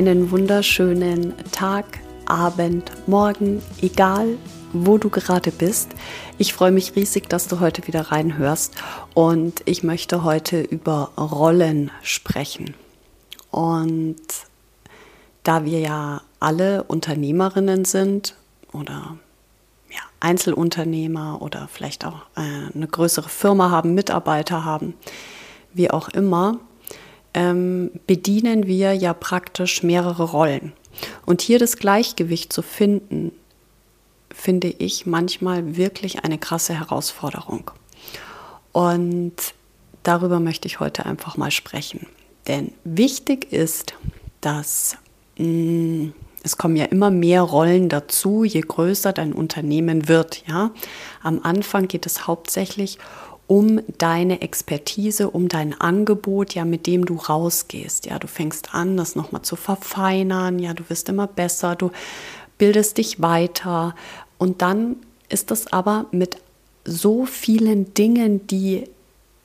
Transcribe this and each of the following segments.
Einen wunderschönen Tag, Abend, Morgen, egal wo du gerade bist. Ich freue mich riesig, dass du heute wieder reinhörst und ich möchte heute über Rollen sprechen. Und da wir ja alle Unternehmerinnen sind oder ja, Einzelunternehmer oder vielleicht auch äh, eine größere Firma haben, Mitarbeiter haben, wie auch immer, ähm, bedienen wir ja praktisch mehrere Rollen. Und hier das Gleichgewicht zu finden, finde ich manchmal wirklich eine krasse Herausforderung. Und darüber möchte ich heute einfach mal sprechen. Denn wichtig ist, dass mh, mm, es kommen ja immer mehr Rollen dazu, je größer dein Unternehmen wird. Ja? Am Anfang geht es hauptsächlich um deine Expertise, um dein Angebot, ja, mit dem du rausgehst. Ja, du fängst an, das nochmal zu verfeinern, ja, du wirst immer besser, du bildest dich weiter und dann ist das aber mit so vielen Dingen, die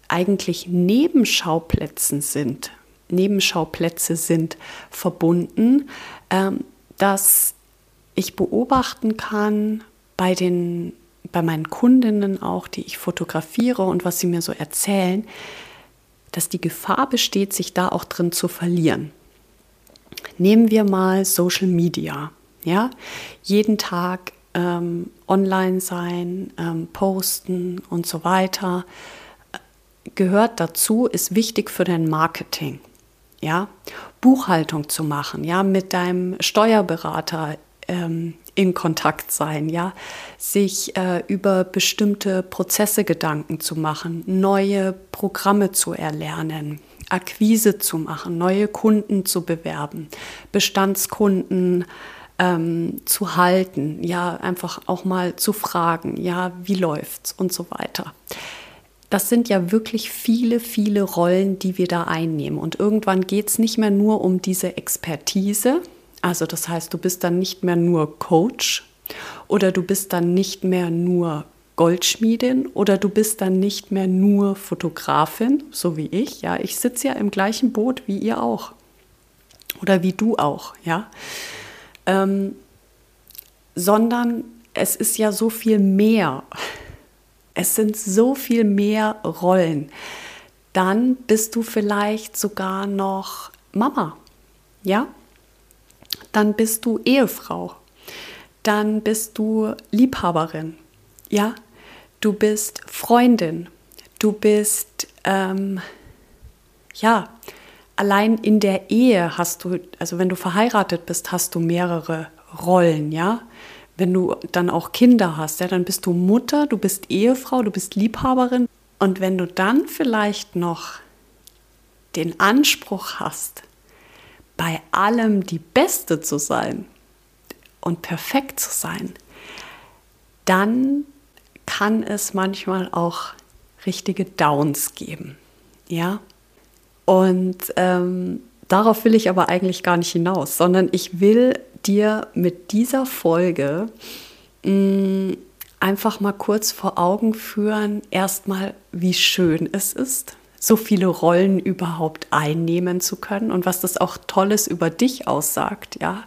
eigentlich Nebenschauplätzen sind, Nebenschauplätze sind verbunden, ähm, dass ich beobachten kann bei den bei meinen Kundinnen auch, die ich fotografiere und was sie mir so erzählen, dass die Gefahr besteht, sich da auch drin zu verlieren. Nehmen wir mal Social Media. Ja, jeden Tag ähm, online sein, ähm, posten und so weiter gehört dazu, ist wichtig für dein Marketing. Ja, Buchhaltung zu machen, ja, mit deinem Steuerberater ähm, in Kontakt sein, ja, sich äh, über bestimmte Prozesse Gedanken zu machen, neue Programme zu erlernen, Akquise zu machen, neue Kunden zu bewerben, Bestandskunden ähm, zu halten, ja, einfach auch mal zu fragen, ja, wie läuft's und so weiter. Das sind ja wirklich viele, viele Rollen, die wir da einnehmen. Und irgendwann geht es nicht mehr nur um diese Expertise, also das heißt, du bist dann nicht mehr nur Coach oder du bist dann nicht mehr nur Goldschmiedin oder du bist dann nicht mehr nur Fotografin, so wie ich. Ja, ich sitze ja im gleichen Boot wie ihr auch oder wie du auch, ja. Ähm, sondern es ist ja so viel mehr. Es sind so viel mehr Rollen. Dann bist du vielleicht sogar noch Mama, ja dann bist du Ehefrau, dann bist du Liebhaberin, ja, du bist Freundin, du bist, ähm, ja, allein in der Ehe hast du, also wenn du verheiratet bist, hast du mehrere Rollen, ja. Wenn du dann auch Kinder hast, ja, dann bist du Mutter, du bist Ehefrau, du bist Liebhaberin. Und wenn du dann vielleicht noch den Anspruch hast, bei allem die Beste zu sein und perfekt zu sein, dann kann es manchmal auch richtige Downs geben. Ja? Und ähm, darauf will ich aber eigentlich gar nicht hinaus, sondern ich will dir mit dieser Folge mh, mm, einfach mal kurz vor Augen führen, erstmal, wie schön es ist, so viele Rollen überhaupt einnehmen zu können und was das auch Tolles über dich aussagt, ja,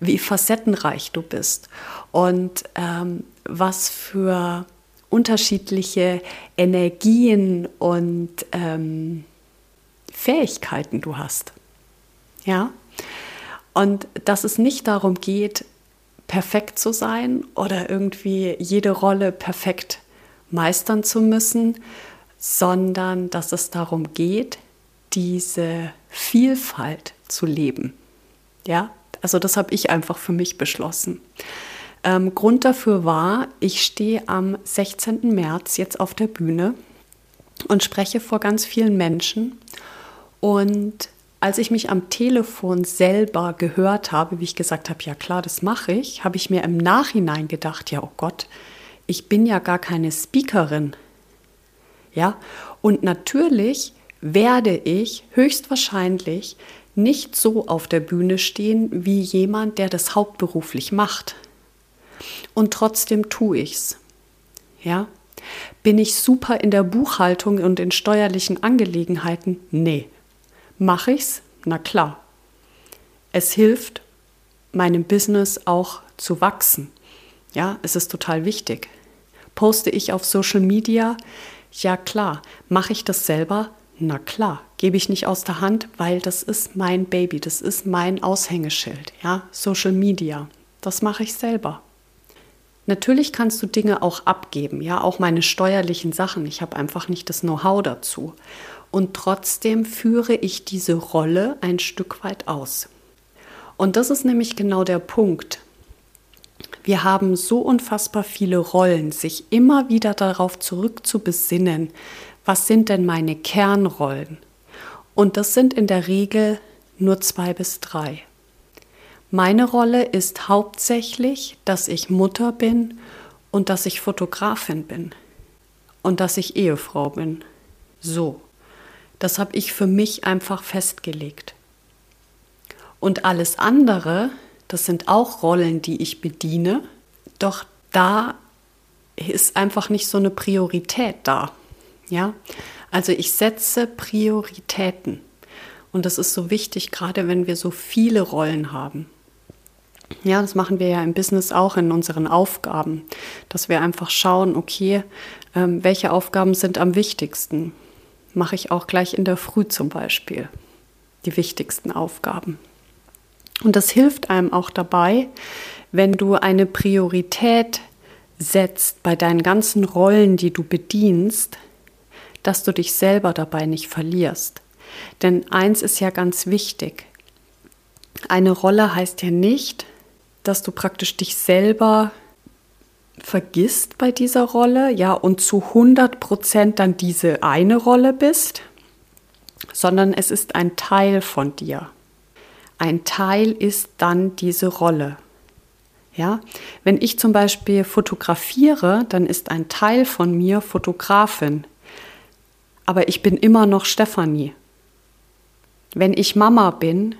wie facettenreich du bist und ähm, was für unterschiedliche Energien und ähm, Fähigkeiten du hast, ja, und dass es nicht darum geht, perfekt zu sein oder irgendwie jede Rolle perfekt meistern zu müssen, sondern dass es darum geht, diese Vielfalt zu leben. Ja, also das habe ich einfach für mich beschlossen. Ähm, Grund dafür war, ich stehe am 16. März jetzt auf der Bühne und spreche vor ganz vielen Menschen. Und als ich mich am Telefon selber gehört habe, wie ich gesagt habe, ja klar, das mache ich, habe ich mir im Nachhinein gedacht, ja, oh Gott, ich bin ja gar keine Speakerin. Ja, und natürlich werde ich höchstwahrscheinlich nicht so auf der Bühne stehen wie jemand, der das hauptberuflich macht. Und trotzdem tue ich's. Ja? Bin ich super in der Buchhaltung und in steuerlichen Angelegenheiten? Nee. Mache ich's? Na klar. Es hilft meinem Business auch zu wachsen. Ja, es ist total wichtig. Poste ich auf Social Media? Ja klar. Mache ich das selber? Na klar. Gebe ich nicht aus der Hand, weil das ist mein Baby, das ist mein Aushängeschild. Ja, Social Media. Das mache ich selber. Natürlich kannst du Dinge auch abgeben, ja, auch meine steuerlichen Sachen. Ich habe einfach nicht das Know-how dazu. Und trotzdem führe ich diese Rolle ein Stück weit aus. Und das ist nämlich genau der Punkt. Wir haben so unfassbar viele Rollen, sich immer wieder darauf zurück zu besinnen, was sind denn meine Kernrollen? Und das sind in der Regel nur zwei bis drei. Meine Rolle ist hauptsächlich, dass ich Mutter bin und dass ich Fotografin bin und dass ich Ehefrau bin. So, das habe ich für mich einfach festgelegt. Und alles andere, das sind auch Rollen, die ich bediene, doch da ist einfach nicht so eine Priorität da. Ja, also ich setze Prioritäten. Und das ist so wichtig, gerade wenn wir so viele Rollen haben. Ja, das machen wir ja im Business auch in unseren Aufgaben, dass wir einfach schauen, okay, ähm, welche Aufgaben sind am wichtigsten. Mache ich auch gleich in der Früh zum Beispiel die wichtigsten Aufgaben. Und das hilft einem auch dabei, wenn du eine Priorität setzt bei deinen ganzen Rollen, die du bedienst, dass du dich selber dabei nicht verlierst. Denn eins ist ja ganz wichtig. Eine Rolle heißt ja nicht, dass du praktisch dich selber vergisst bei dieser Rolle, ja, und zu 100 Prozent dann diese eine Rolle bist, sondern es ist ein Teil von dir. Ein Teil ist dann diese Rolle. Ja, wenn ich zum Beispiel fotografiere, dann ist ein Teil von mir Fotografin. Aber ich bin immer noch Stefanie. Wenn ich Mama bin,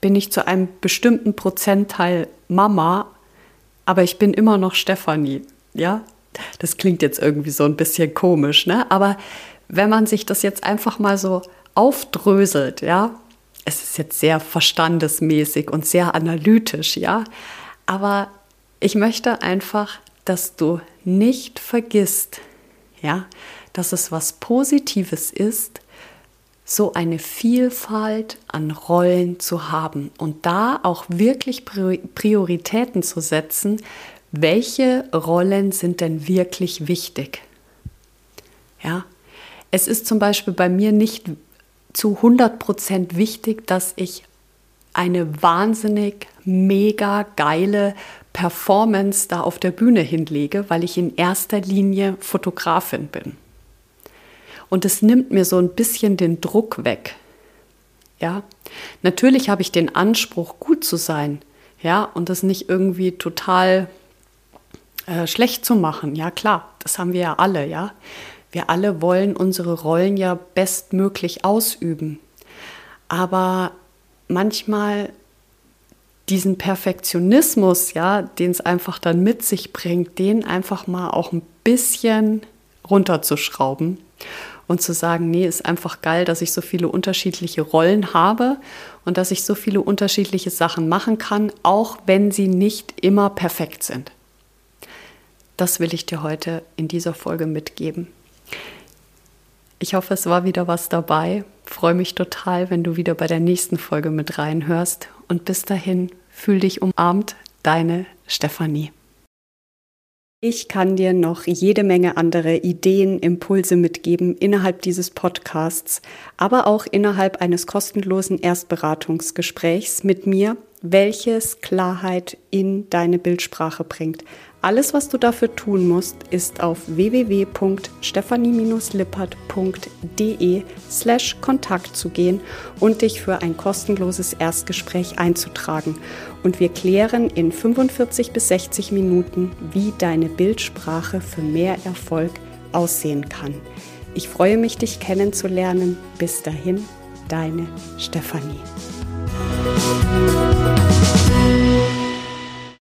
bin ich zu einem bestimmten Prozentteil Mama, aber ich bin immer noch Stefanie. Ja, das klingt jetzt irgendwie so ein bisschen komisch, ne? Aber wenn man sich das jetzt einfach mal so aufdröselt, ja, es ist jetzt sehr verstandesmäßig und sehr analytisch, ja, aber ich möchte einfach, dass du nicht vergisst, ja, dass es was Positives ist, so eine Vielfalt an Rollen zu haben und da auch wirklich Prioritäten zu setzen, welche Rollen sind denn wirklich wichtig? Ja, es ist zum Beispiel bei mir nicht zu 100% wichtig, dass ich eine wahnsinnig mega geile Performance da auf der Bühne hinlege, weil ich in erster Linie Fotografin bin. Und es nimmt mir so ein bisschen den Druck weg. Ja, natürlich habe ich den Anspruch, gut zu sein. Ja, und das nicht irgendwie total äh, schlecht zu machen. Ja, klar, das haben wir ja alle. Ja, wir alle wollen unsere Rollen ja bestmöglich ausüben. Aber manchmal diesen Perfektionismus, ja, den es einfach dann mit sich bringt, den einfach mal auch ein bisschen runterzuschrauben und zu sagen, nee, ist einfach geil, dass ich so viele unterschiedliche Rollen habe und dass ich so viele unterschiedliche Sachen machen kann, auch wenn sie nicht immer perfekt sind. Das will ich dir heute in dieser Folge mitgeben. Ich hoffe, es war wieder was dabei. Freue mich total, wenn du wieder bei der nächsten Folge mit reinhörst. Und bis dahin, fühl dich umarmt, deine Stefanie. Ich kann dir noch jede Menge andere Ideen, Impulse mitgeben innerhalb dieses Podcasts, aber auch innerhalb eines kostenlosen Erstberatungsgesprächs mit mir welches Klarheit in deine Bildsprache bringt. Alles, was du dafür tun musst, ist auf www.stephanie-lippert.de slash Kontakt zu gehen und dich für ein kostenloses Erstgespräch einzutragen. Und wir klären in 45 bis 60 Minuten, wie deine Bildsprache für mehr Erfolg aussehen kann. Ich freue mich, dich kennenzulernen. Bis dahin, deine Stefanie. Música